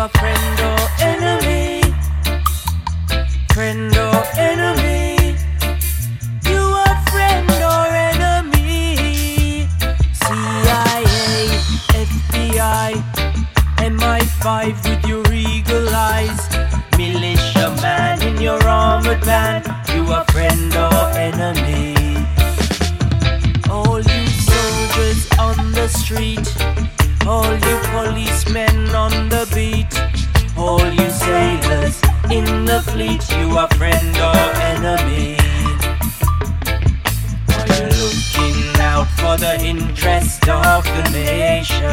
a friend or enemy? Friend or enemy? You a friend or enemy? CIA, FBI, MI5 with your eagle eyes. Militia man in your armored van. You a friend or enemy? All you soldiers on the street. All you policemen on the beat. All you sailors in the fleet. You are friend or enemy? Are you looking out for the interest of the nation?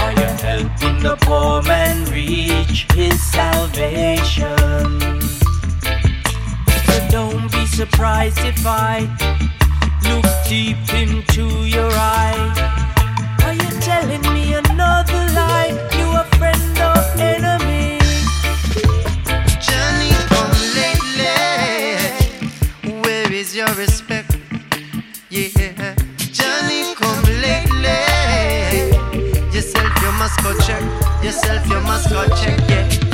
Are you helping the poor man reach his salvation? So don't be surprised if I look deep into your eye. Respect? Yeah. Johnny, come lately. Yourself, you must go check. Yourself, you must go check. Yeah.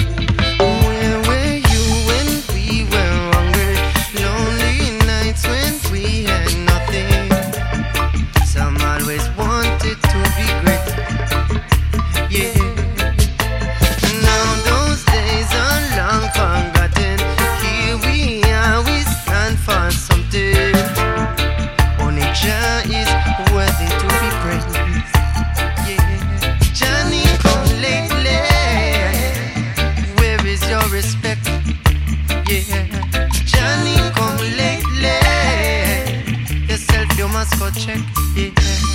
You must go check. Yeah.